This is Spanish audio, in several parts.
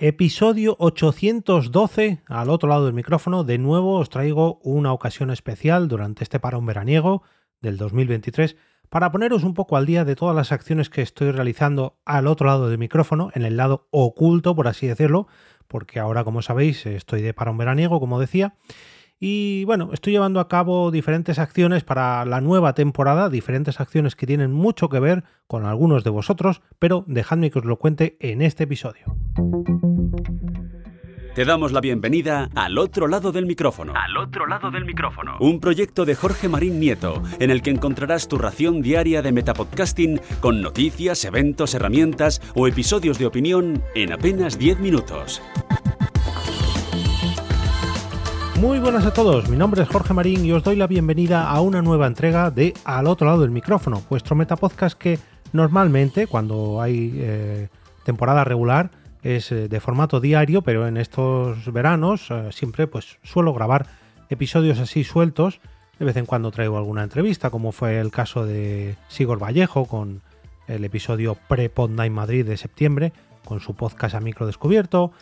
Episodio 812, al otro lado del micrófono, de nuevo os traigo una ocasión especial durante este parón veraniego del 2023 para poneros un poco al día de todas las acciones que estoy realizando al otro lado del micrófono, en el lado oculto, por así decirlo, porque ahora, como sabéis, estoy de parón veraniego, como decía, y bueno, estoy llevando a cabo diferentes acciones para la nueva temporada, diferentes acciones que tienen mucho que ver con algunos de vosotros, pero dejadme que os lo cuente en este episodio. Te damos la bienvenida al otro lado del micrófono. Al otro lado del micrófono. Un proyecto de Jorge Marín Nieto, en el que encontrarás tu ración diaria de metapodcasting con noticias, eventos, herramientas o episodios de opinión en apenas 10 minutos. Muy buenas a todos, mi nombre es Jorge Marín y os doy la bienvenida a una nueva entrega de Al otro lado del micrófono, vuestro metapodcast que normalmente cuando hay eh, temporada regular es eh, de formato diario, pero en estos veranos eh, siempre pues suelo grabar episodios así sueltos. De vez en cuando traigo alguna entrevista, como fue el caso de Sigor Vallejo con el episodio pre-Pod Night Madrid de septiembre, con su podcast a micro descubierto.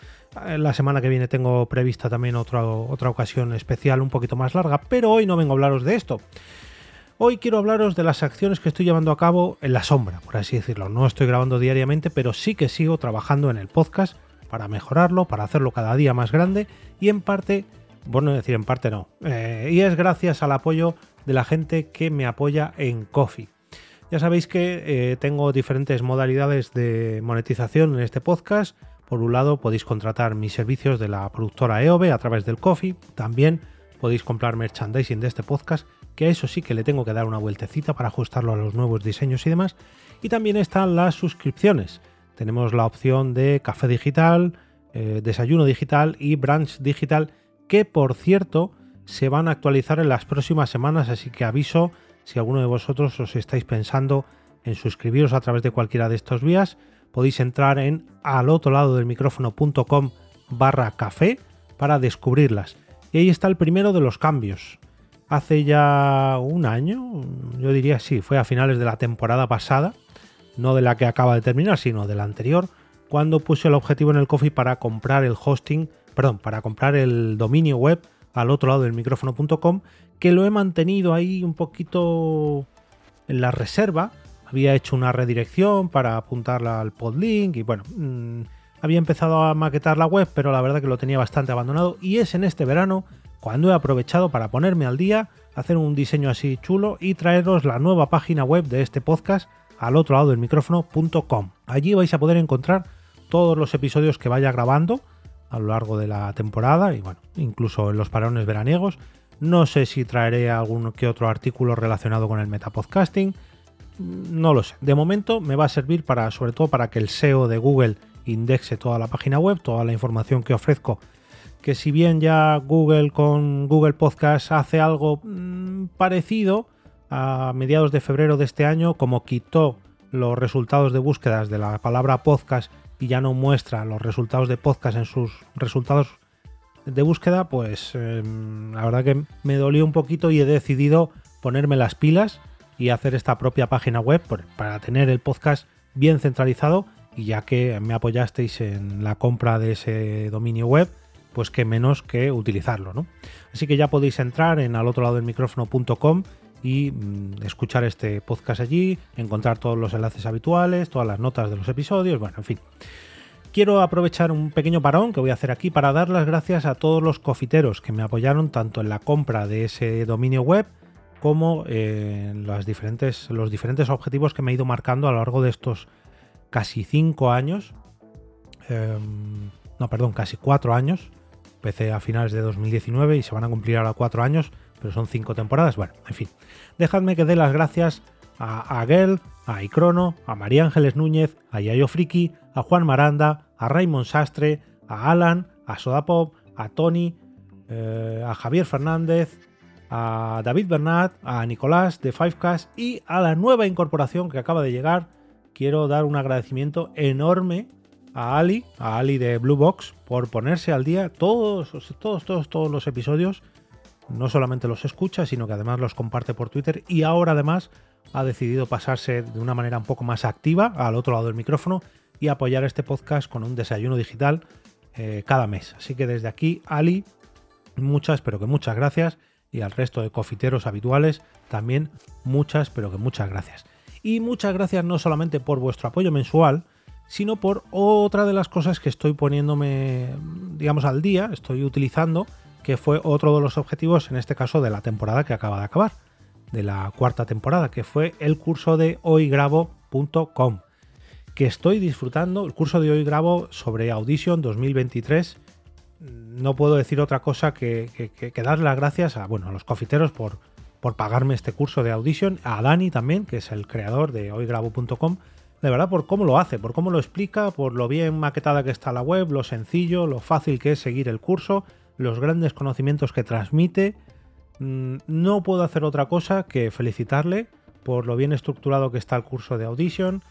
Eh, la semana que viene tengo prevista también otra, otra ocasión especial un poquito más larga, pero hoy no vengo a hablaros de esto. Hoy quiero hablaros de las acciones que estoy llevando a cabo en la sombra, por así decirlo. No estoy grabando diariamente, pero sí que sigo trabajando en el podcast para mejorarlo, para hacerlo cada día más grande y en parte, bueno, decir en parte no, eh, y es gracias al apoyo de la gente que me apoya en Coffee. Ya sabéis que eh, tengo diferentes modalidades de monetización en este podcast. Por un lado, podéis contratar mis servicios de la productora EOB a través del Coffee. También podéis comprar merchandising de este podcast, que a eso sí que le tengo que dar una vueltecita para ajustarlo a los nuevos diseños y demás. Y también están las suscripciones. Tenemos la opción de café digital, eh, desayuno digital y brunch digital, que por cierto se van a actualizar en las próximas semanas, así que aviso si alguno de vosotros os estáis pensando en suscribiros a través de cualquiera de estos vías podéis entrar en al otro lado del micrófono.com barra café para descubrirlas. Y ahí está el primero de los cambios. Hace ya un año, yo diría sí, fue a finales de la temporada pasada, no de la que acaba de terminar, sino de la anterior, cuando puse el objetivo en el coffee para comprar el hosting, perdón, para comprar el dominio web al otro lado del micrófono.com, que lo he mantenido ahí un poquito en la reserva, había hecho una redirección para apuntarla al podlink y bueno, mm, había empezado a maquetar la web, pero la verdad que lo tenía bastante abandonado y es en este verano cuando he aprovechado para ponerme al día, hacer un diseño así chulo y traeros la nueva página web de este podcast al otro lado del micrófono.com. Allí vais a poder encontrar todos los episodios que vaya grabando a lo largo de la temporada y bueno, incluso en los parones veraniegos. No sé si traeré algún que otro artículo relacionado con el metapodcasting, no lo sé. De momento me va a servir para, sobre todo para que el SEO de Google indexe toda la página web, toda la información que ofrezco. Que si bien ya Google con Google Podcast hace algo mm, parecido a mediados de febrero de este año, como quitó los resultados de búsquedas de la palabra podcast y ya no muestra los resultados de podcast en sus resultados de búsqueda, pues em, la verdad que me dolió un poquito y he decidido ponerme las pilas y hacer esta propia página web para tener el podcast bien centralizado y ya que me apoyasteis en la compra de ese dominio web, pues que menos que utilizarlo, ¿no? Así que ya podéis entrar en al otro lado del micrófono.com y mm, escuchar este podcast allí, encontrar todos los enlaces habituales, todas las notas de los episodios, bueno, en fin. Quiero aprovechar un pequeño parón que voy a hacer aquí para dar las gracias a todos los cofiteros que me apoyaron tanto en la compra de ese dominio web como las diferentes, los diferentes objetivos que me he ido marcando a lo largo de estos casi cinco años. Em, no, perdón, casi cuatro años. Empecé a finales de 2019 y se van a cumplir ahora cuatro años, pero son cinco temporadas. Bueno, en fin. Dejadme que dé las gracias a Aguel, a Icrono, a María Ángeles Núñez, a Yayo Friki, a Juan Maranda, a Raymond Sastre, a Alan, a Sodapop, a Tony, eh, a Javier Fernández, a David Bernat, a Nicolás de Fivecast y a la nueva incorporación que acaba de llegar. Quiero dar un agradecimiento enorme a Ali, a Ali de Blue Box, por ponerse al día todos, todos, todos, todos los episodios. No solamente los escucha, sino que además los comparte por Twitter y ahora además ha decidido pasarse de una manera un poco más activa al otro lado del micrófono y apoyar este podcast con un desayuno digital eh, cada mes. Así que desde aquí, Ali, muchas, pero que muchas gracias. Y al resto de cofiteros habituales, también muchas, pero que muchas gracias. Y muchas gracias no solamente por vuestro apoyo mensual, sino por otra de las cosas que estoy poniéndome, digamos, al día, estoy utilizando, que fue otro de los objetivos, en este caso, de la temporada que acaba de acabar, de la cuarta temporada, que fue el curso de hoygrabo.com, que estoy disfrutando, el curso de hoy grabo sobre Audition 2023. No puedo decir otra cosa que, que, dar las gracias a, bueno, a los cofiteros por, por pagarme este curso de Audition, a Dani también, que es el creador de hoygrabo.com, de verdad por cómo lo hace, por cómo lo explica, por lo bien maquetada que está la web, lo sencillo, lo fácil que es seguir el curso, los grandes conocimientos que transmite. Mm, no puedo hacer otra cosa que felicitarle por lo bien estructurado que está el curso de Audition.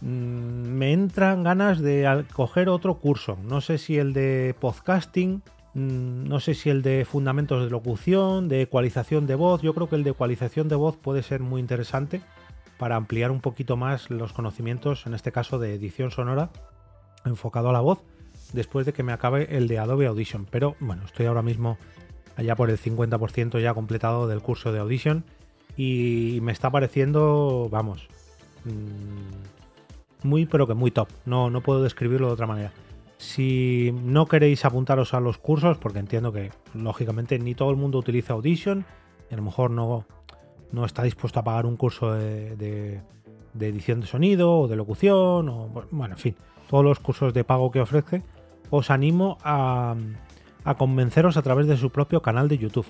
Mm, me entran ganas de coger otro curso. No sé si el de podcasting, no sé si el de fundamentos de locución, de ecualización de voz. Yo creo que el de ecualización de voz puede ser muy interesante para ampliar un poquito más los conocimientos, en este caso de edición sonora, enfocado a la voz, después de que me acabe el de Adobe Audition. Pero bueno, estoy ahora mismo allá por el 50% ya completado del curso de Audition y me está pareciendo, vamos, mm, muy pero que muy top. No, no puedo describirlo de otra manera. Si no queréis apuntaros a los cursos, porque entiendo que lógicamente ni todo el mundo utiliza Audition, a lo mejor no, no está dispuesto a pagar un curso de, edición de sonido o de locución, o bueno, en fin, todos los cursos de pago que ofrece, os animo a, convenceros a través de su propio canal de YouTube.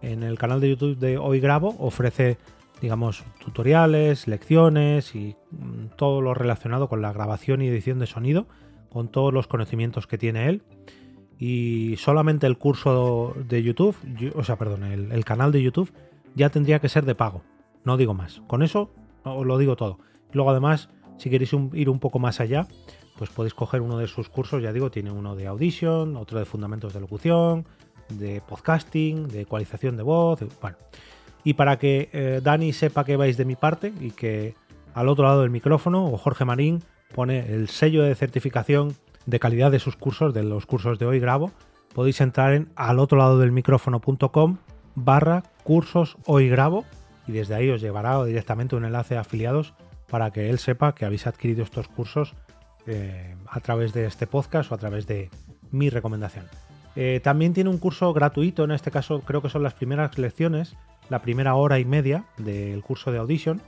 En el canal de YouTube de Hoy Grabo ofrece, digamos, tutoriales, lecciones y mm, todo lo relacionado con la grabación y edición de sonido, con todos los conocimientos que tiene él. Y solamente el curso de YouTube, o sea, perdón, el canal de YouTube ya tendría que ser de pago. No digo más. Con eso os lo digo todo. Luego además, si queréis ir un poco más allá, pues podéis coger uno de sus cursos, ya digo, tiene uno de audition, otro de fundamentos de locución, de podcasting, de ecualización de voz, bueno. Y para que eh, Dani sepa que vais de mi parte y que al otro lado del micrófono, o Jorge Marín, pone el sello de certificación de calidad de sus cursos, de los cursos de hoy grabo, podéis entrar en al otro lado del micrófono.com barra cursos hoy grabo y desde ahí os llevará directamente un enlace a afiliados para que él sepa que habéis adquirido estos cursos eh, a través de este podcast o a través de mi recomendación. Eh, también tiene un curso gratuito, en este caso creo que son las primeras lecciones, la primera hora y media del curso de Audition.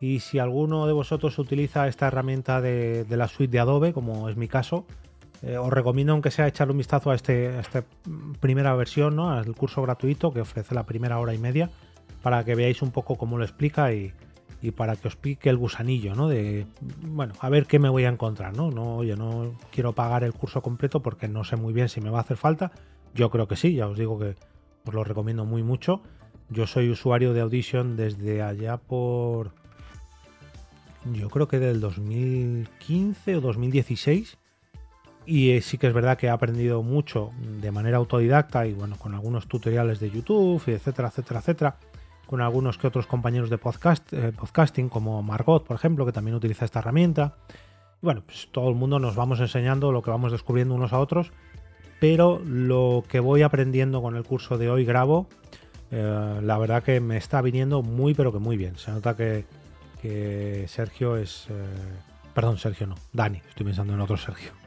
Y si alguno de vosotros utiliza esta herramienta de, de la suite de Adobe, como es mi caso, eh, os recomiendo, aunque sea, echarle un vistazo a, este, esta primera versión, ¿no? al curso gratuito que ofrece la primera hora y media, para que veáis un poco cómo lo explica y, para que os pique el gusanillo, ¿no? De, bueno, a ver qué me voy a encontrar, ¿no? No, oye, no quiero pagar el curso completo porque no sé muy bien si me va a hacer falta. Yo creo que sí, ya os digo que os lo recomiendo muy mucho. Yo soy usuario de Audition desde allá por... Yo creo que del 2015 o 2016 y eh, sí que es verdad que he aprendido mucho de manera autodidacta y bueno, con algunos tutoriales de YouTube, etcétera, etcétera, etcétera, con algunos que otros compañeros de eh, podcasting, como Margot, por ejemplo, que también utiliza esta herramienta. Y bueno, pues todo el mundo nos vamos enseñando lo que vamos descubriendo unos a otros, pero lo que voy aprendiendo con el curso de hoy grabo, eh, la verdad que me está viniendo muy, pero que muy bien. Se nota que, Sergio es... perdón, Sergio no, Dani, estoy pensando en otro Sergio.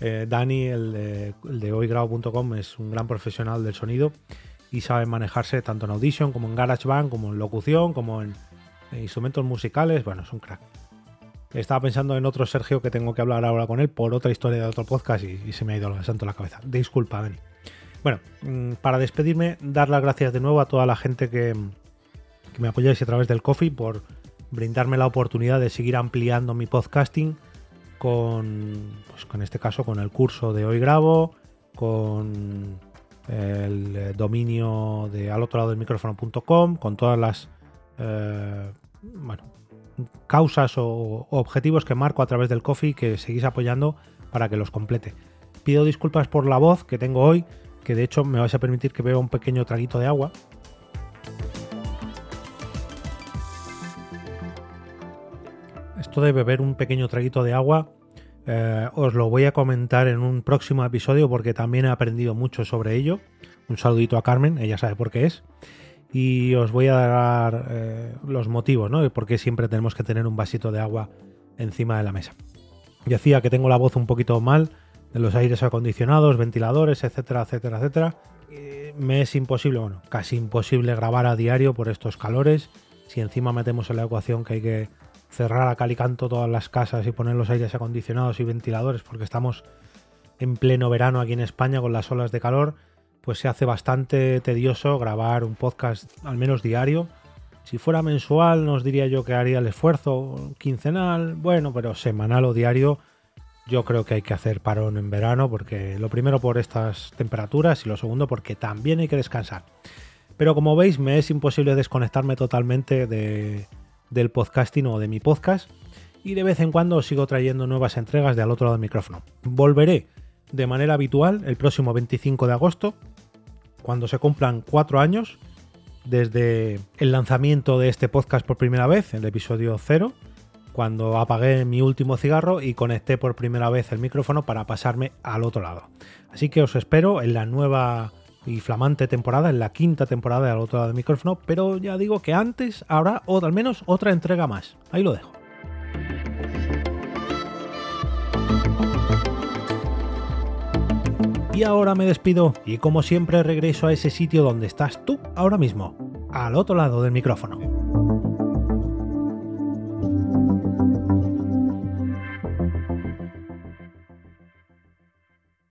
Eh, Dani, el de, el hoygrabo.com, es un gran profesional del sonido y sabe manejarse tanto en Audition como en GarageBand, como en locución, como en, instrumentos musicales. Bueno, es un crack. Estaba pensando en otro Sergio que tengo que hablar ahora con él por otra historia de otro podcast y, se me ha ido el santo la cabeza. Disculpa, Dani. Bueno, mm, para despedirme, dar las gracias de nuevo a toda la gente que, que me apoyáis a través del coffee por brindarme la oportunidad de seguir ampliando mi podcasting con, pues con este caso, con el curso de hoy grabo, con el dominio de al otro lado del micrófono.com, con todas las eh, bueno, causas o, objetivos que marco a través del coffee que seguís apoyando para que los complete. Pido disculpas por la voz que tengo hoy, que de hecho me vais a permitir que beba un pequeño traguito de agua. Esto de beber un pequeño traguito de agua Eh, os lo voy a comentar en un próximo episodio porque también he aprendido mucho sobre ello. Un saludito a Carmen, ella sabe por qué es. Y os voy a dar eh, los motivos, ¿no? De por qué siempre tenemos que tener un vasito de agua encima de la mesa. Decía que tengo la voz un poquito mal de los aires acondicionados, ventiladores, etcétera, etcétera, etcétera. me es imposible, bueno, casi imposible grabar a diario por estos calores. Si encima metemos en la ecuación que hay que cerrar a cal y canto todas las casas y poner los aires acondicionados y ventiladores porque estamos en pleno verano aquí en España con las olas de calor, pues se hace bastante tedioso grabar un podcast al menos diario. Si fuera mensual, nos diría yo que haría el esfuerzo quincenal, bueno, pero semanal o diario, yo creo que hay que hacer parón en verano porque lo primero por estas temperaturas y lo segundo porque también hay que descansar. Pero como veis, me es imposible desconectarme totalmente de, del podcasting o de mi podcast y de vez en cuando os sigo trayendo nuevas entregas de al otro lado del micrófono. Volveré de manera habitual el próximo 25 de agosto, cuando se cumplan cuatro años desde el lanzamiento de este podcast por primera vez, el episodio 0, cuando apagué mi último cigarro y conecté por primera vez el micrófono para pasarme al otro lado. Así que os espero en la nueva y flamante temporada, en la quinta temporada de Al otro lado del micrófono, pero ya digo que antes habrá o al menos otra entrega más. Ahí lo dejo. Y ahora me despido y como siempre regreso a ese sitio donde estás tú ahora mismo, al otro lado del micrófono.